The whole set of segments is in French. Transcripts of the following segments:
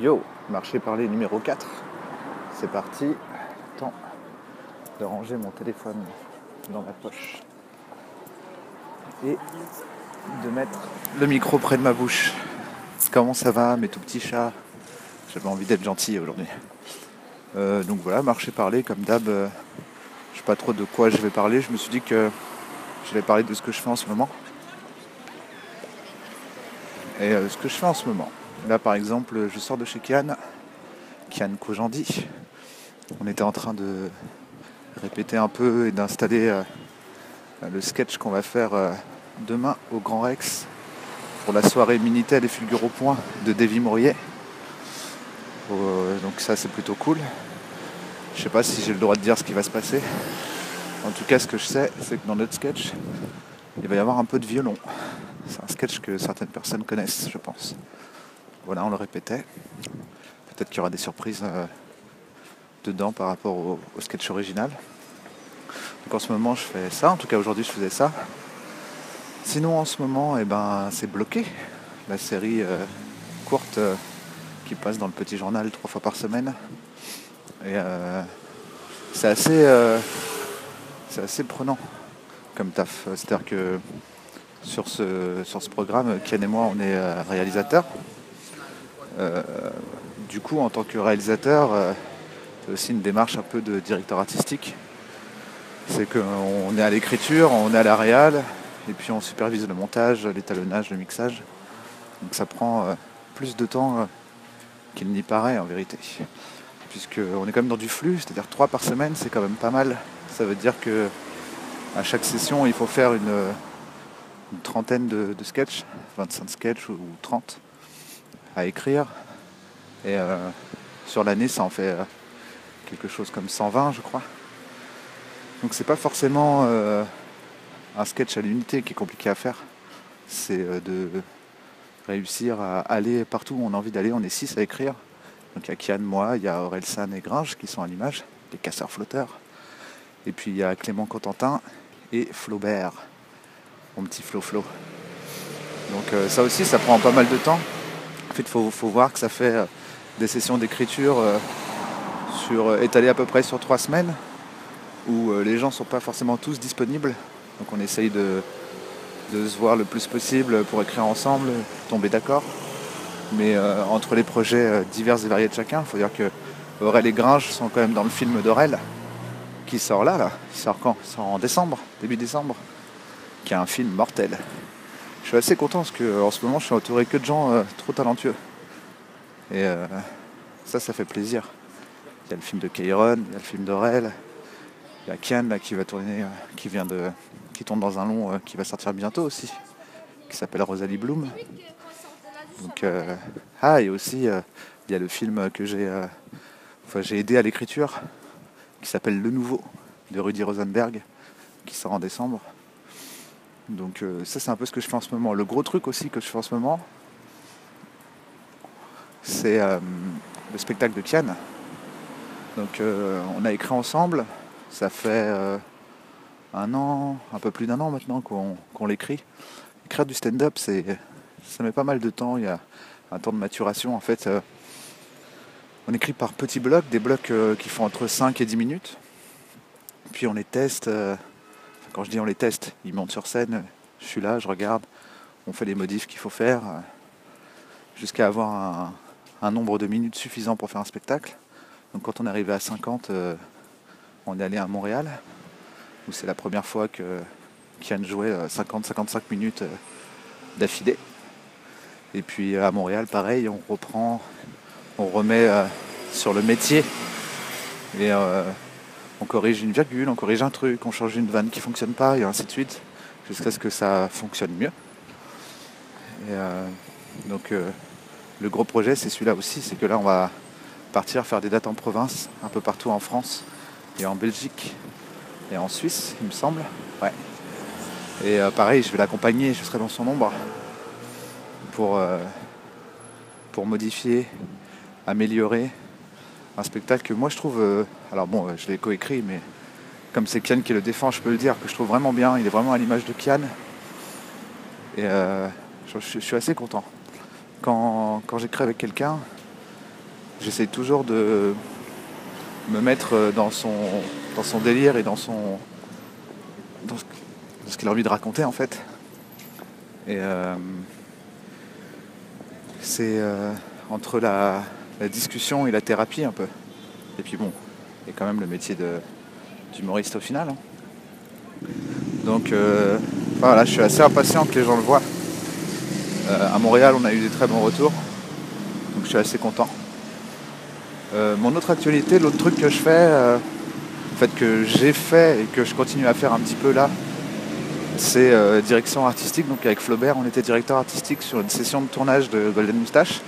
Yo, marché parler numéro 4. C'est parti. Temps de ranger mon téléphone dans ma poche. Et de mettre le micro près de ma bouche. Comment ça va mes tout petits chats? J'avais envie d'être gentil aujourd'hui. Euh, donc voilà, marché parler comme d'hab. euh, je sais pas trop de quoi je vais parler. Je me suis dit que je vais parler de ce que je fais en ce moment. Et euh, ce que je fais en ce moment. Là par exemple, je sors de chez Kian, Kian Kojandi. On était en train de répéter un peu et d'installer euh, le sketch qu'on va faire euh, demain au Grand Rex pour la soirée Minitel et Fulgur au point de Davy Mourier. Euh, donc ça c'est plutôt cool. Je sais pas si j'ai le droit de dire ce qui va se passer. En tout cas ce que je sais c'est que dans notre sketch il va y avoir un peu de violon. C'est un sketch que certaines personnes connaissent je pense. Voilà on le répétait. Peut-être qu'il y aura des surprises euh, dedans par rapport au, sketch original. Donc en ce moment je fais ça, en tout cas aujourd'hui je faisais ça. Sinon en ce moment eh ben, c'est bloqué. La série euh, courte euh, qui passe dans le petit journal trois fois par semaine. Et c'est assez, prenant comme taf. C'est-à-dire que sur ce, sur ce programme, Ken et moi on est réalisateurs. Euh, du coup en tant que réalisateur, euh, c'est aussi une démarche un peu de directeur artistique. C'est qu'on est à l'écriture, on est à la réal, et puis on supervise le montage, l'étalonnage, le mixage. Donc ça prend euh, plus de temps qu'il n'y paraît en vérité. Puisqu'on est quand même dans du flux, c'est-à-dire trois par semaine, c'est quand même pas mal. Ça veut dire que à chaque session, il faut faire une, une trentaine de, de sketchs, 25 sketchs ou 30 à écrire. Et euh, sur l'année, ça en fait euh, quelque chose comme 120, je crois. Donc c'est pas forcément euh, un sketch à l'unité qui est compliqué à faire. C'est de réussir à aller partout où on a envie d'aller. On est six à écrire. Donc il y a Kian, moi, il y a Orelsan et Gringe qui sont à l'image, les casseurs flotteurs. Et puis il y a Clément Cotentin et Flaubert, mon petit Flo Flo. Donc ça aussi, ça prend pas mal de temps. En fait, il faut, voir que ça fait euh, des sessions d'écriture euh, euh, étalées à peu près sur trois semaines, où les gens ne sont pas forcément tous disponibles. Donc on essaye de, se voir le plus possible pour écrire ensemble, tomber d'accord. Mais entre les projets divers et variés de chacun, il faut dire que Aurel et Gringe sont quand même dans le film d'Aurel, qui sort là, là. Il sort quand? Il sort en décembre, début décembre, qui est un film mortel. Je suis assez content parce que en ce moment je suis entouré que de gens euh, trop talentueux. Et euh, ça, ça fait plaisir. Il y a le film de Kairon, il y a le film d'Aurel, il y a Kian là, qui va tourner, euh, qui vient de. qui tourne dans un long euh, qui va sortir bientôt aussi, qui s'appelle Rosalie Bloom. Euh, ah et aussi euh, il y a le film que j'ai euh, enfin, j'ai aidé à l'écriture qui s'appelle Le Nouveau de Rudy Rosenberg qui sort en décembre. Donc euh, ça c'est un peu ce que je fais en ce moment. Le gros truc aussi que je fais en ce moment, c'est euh, le spectacle de Kian. Donc euh, on a écrit ensemble, ça fait un an, un peu plus d'un an maintenant qu'on l'écrit. Écrire du stand-up, ça met pas mal de temps, il y a un temps de maturation en fait. on écrit par petits blocs, des blocs qui font entre 5 et 10 minutes. Puis on les teste. Quand je dis on les teste, ils montent sur scène, je suis là, je regarde, on fait les modifs qu'il faut faire, euh, jusqu'à avoir un, nombre de minutes suffisant pour faire un spectacle. Donc quand on est arrivé à 50, euh, on est allé à Montréal, où c'est la première fois que Kian jouait 50-55 minutes euh, d'affilée. Et puis à Montréal, pareil, on reprend, on remet sur le métier et on corrige une virgule, on corrige un truc, on change une vanne qui fonctionne pas et ainsi de suite jusqu'à ce que ça fonctionne mieux. Et euh, donc euh, le gros projet c'est celui-là aussi, c'est que là on va partir faire des dates en province, un peu partout en France et en Belgique et en Suisse, il me semble. Ouais. Et euh, pareil, je vais l'accompagner, je serai dans son ombre pour, pour modifier, améliorer un spectacle que moi je trouve. euh, alors bon, euh, je l'ai coécrit, mais comme c'est Kian qui le défend, je peux le dire que je trouve vraiment bien. Il est vraiment à l'image de Kian. Et euh, je, suis assez content. Quand, quand j'écris avec quelqu'un, j'essaye toujours de me mettre dans son, dans son délire et dans son dans ce, qu'il a envie de raconter en fait. Et c'est entre la, discussion et la thérapie un peu. Et puis bon, il quand même le métier d'humoriste au final. Hein. Donc euh, voilà, je suis assez impatient que les gens le voient. à Montréal, on a eu des très bons retours. Donc je suis assez content. mon autre actualité, l'autre truc que je fais, en fait, que j'ai fait et que je continue à faire un petit peu là, c'est euh, direction artistique. Donc avec Flaubert, on était directeur artistique sur une session de tournage de Golden Moustache.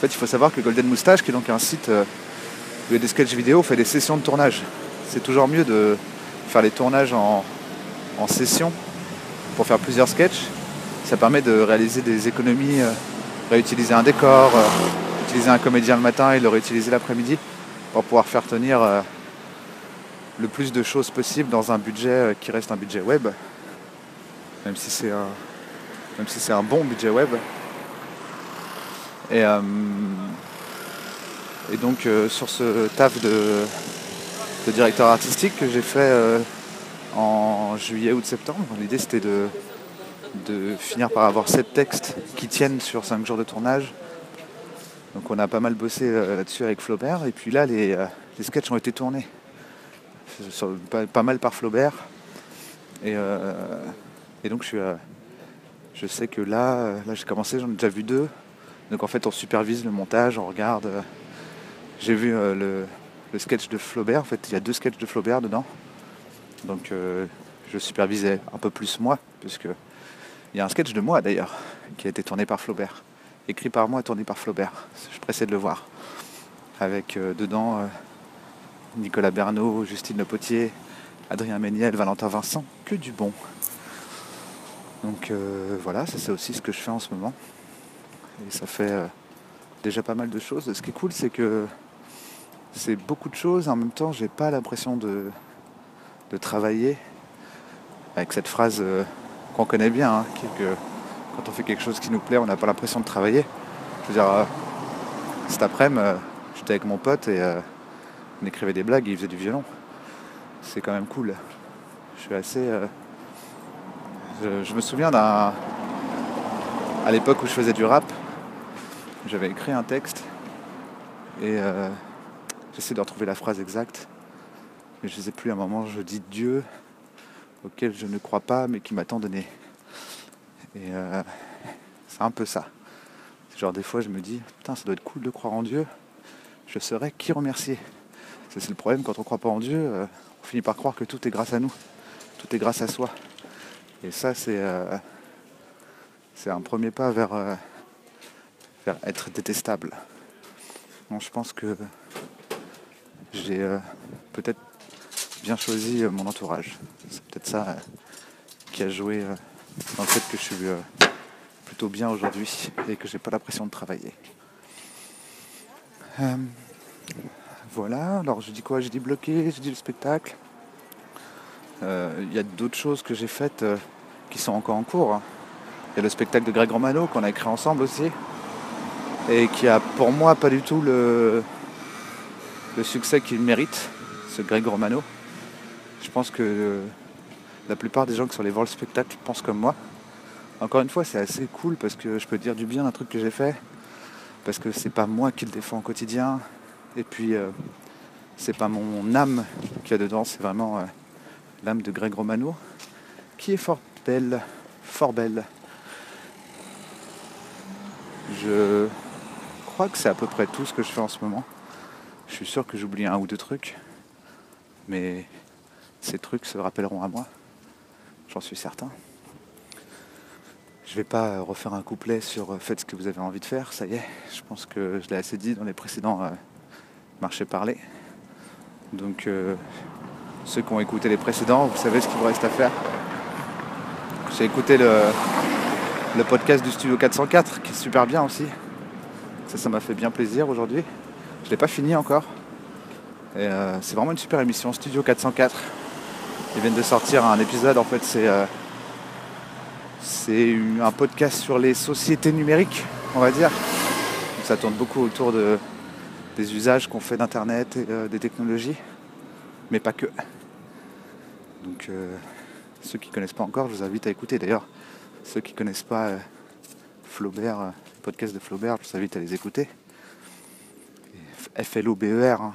En fait, il faut savoir que Golden Moustache, qui est donc un site euh, où il y a des sketchs vidéo, fait des sessions de tournage. C'est toujours mieux de faire les tournages en, session pour faire plusieurs sketchs. Ça permet de réaliser des économies, euh, réutiliser un décor, utiliser un comédien le matin et le réutiliser l'après-midi pour pouvoir faire tenir le plus de choses possible dans un budget euh, qui reste un budget web, même si c'est un, même si c'est un bon budget web. Et, euh, et donc euh, sur ce taf de, directeur artistique que j'ai fait en juillet ou septembre, l'idée c'était de, finir par avoir sept textes qui tiennent sur cinq jours de tournage. Donc on a pas mal bossé là-dessus avec Flaubert et puis là les, sketchs ont été tournés pas, mal par Flaubert. Et, euh, donc je, je sais que là, là j'ai commencé, j'en ai déjà vu deux. Donc en fait on supervise le montage, on regarde. Euh, j'ai vu euh, le, sketch de Flaubert, en fait il y a deux sketchs de Flaubert dedans. Donc je supervisais un peu plus moi, puisque il y a un sketch de moi d'ailleurs, qui a été tourné par Flaubert. Écrit par moi, tourné par Flaubert. Je pressais de le voir. Avec dedans Nicolas Bernot, Justine Le Potier, Adrien Méniel, Valentin Vincent, que du bon. Donc euh, voilà, ça c'est aussi ce que je fais en ce moment. Et ça fait euh, déjà pas mal de choses. Ce qui est cool, c'est que c'est beaucoup de choses. En même temps, j'ai pas l'impression de, travailler avec cette phrase euh, qu'on connaît bien, hein, qui est que quand on fait quelque chose qui nous plaît, on n'a pas l'impression de travailler. Je veux dire, cet après-midi, j'étais avec mon pote et on écrivait des blagues et il faisait du violon. C'est quand même cool. Je suis assez. Euh, je, me souviens d'un. À l'époque où je faisais du rap, j'avais écrit un texte et euh, j'essaie de retrouver la phrase exacte. Mais je ne sais plus, à un moment, je dis Dieu auquel je ne crois pas mais qui m'a tant donné. Et euh, c'est un peu ça. Genre des fois je me dis, putain ça doit être cool de croire en Dieu. Je saurais qui remercier. C'est le problème quand on ne croit pas en Dieu, euh, on finit par croire que tout est grâce à nous, tout est grâce à soi. Et ça, c'est un premier pas vers, euh, être détestable. je pense que j'ai peut-être bien choisi mon entourage. C'est peut-être ça qui a joué dans le fait que je suis plutôt bien aujourd'hui et que j'ai pas l'impression de travailler. Voilà, alors je dis quoi? J'ai dit bloqué, j'ai dit le spectacle. Euh, il y a d'autres choses que j'ai faites euh, qui sont encore en cours. Hein. Il y a le spectacle de Greg Romano qu'on a écrit ensemble aussi. Et qui a pour moi pas du tout le, succès qu'il mérite, ce Greg Romano. Je pense que euh, la plupart des gens qui sont allés voir le spectacle pensent comme moi. Encore une fois, c'est assez cool parce que je peux dire du bien d'un truc que j'ai fait. Parce que c'est pas moi qui le défends au quotidien. Et puis, euh, c'est pas mon âme qu'il y a dedans, c'est vraiment euh, l'âme de Greg Romano, qui est fort belle, fort belle. Je crois que c'est à peu près tout ce que je fais en ce moment. Je suis sûr que j'oublie un ou deux trucs, mais ces trucs se rappelleront à moi, j'en suis certain. Je vais pas refaire un couplet sur euh, faites ce que vous avez envie de faire, ça y est, je pense que je l'ai assez dit dans les précédents marché parler. Donc euh, ceux qui ont écouté les précédents, vous savez ce qu'il vous reste à faire. J'ai écouté le podcast du Studio 404 qui est super bien aussi. Ça, ça m'a fait bien plaisir aujourd'hui. Je ne l'ai pas fini encore. Euh, c'est vraiment une super émission, Studio 404. Ils viennent de sortir un épisode, en fait, c'est euh, un podcast sur les sociétés numériques, on va dire. ça tourne beaucoup autour de, des usages qu'on fait d'Internet et euh, des technologies, mais pas que. Donc ceux qui ne connaissent pas encore, je vous invite à écouter. D'ailleurs, ceux qui ne connaissent pas Flaubert, le podcast de Flaubert, je vous invite à les écouter. F-L-O-B-E-R, hein.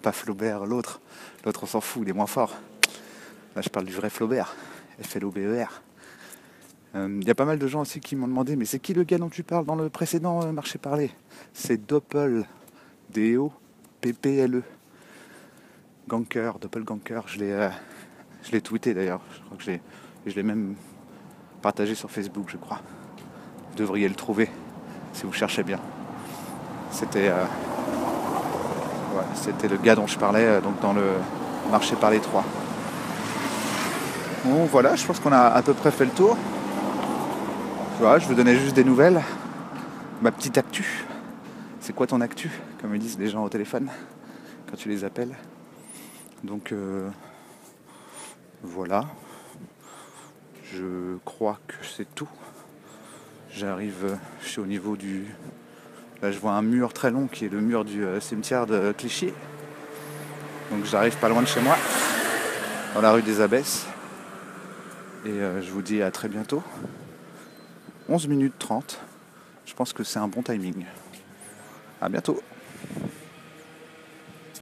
pas Flaubert, l'autre. L'autre on s'en fout, il est moins fort. Là je parle du vrai Flaubert, F-L-O-B-E-R. Il y a pas mal de gens aussi qui m'ont demandé, mais c'est qui le gars dont tu parles dans le précédent marché parlé? C'est Doppel, D-O-P-P-L-E. Ganker, Doppelganker, je l'ai, euh, je l'ai tweeté d'ailleurs. Je crois que l'ai, je l'ai même partagé sur Facebook, je crois. Vous devriez le trouver si vous cherchez bien. C'était, euh, c'était le gars dont je parlais euh, donc dans le marché par les trois. Bon voilà, je pense qu'on a à peu près fait le tour. Voilà, je vous donnais juste des nouvelles. Ma petite actu. C'est quoi ton actu Comme ils disent les gens au téléphone quand tu les appelles? Donc euh, voilà. Je crois que c'est tout. J'arrive, je suis au niveau du. Là je vois un mur très long qui est le mur du euh, cimetière de Clichy. Donc j'arrive pas loin de chez moi, dans la rue des Abbesses. Et euh, je vous dis à très bientôt. 11 minutes 30. Je pense que c'est un bon timing. À bientôt.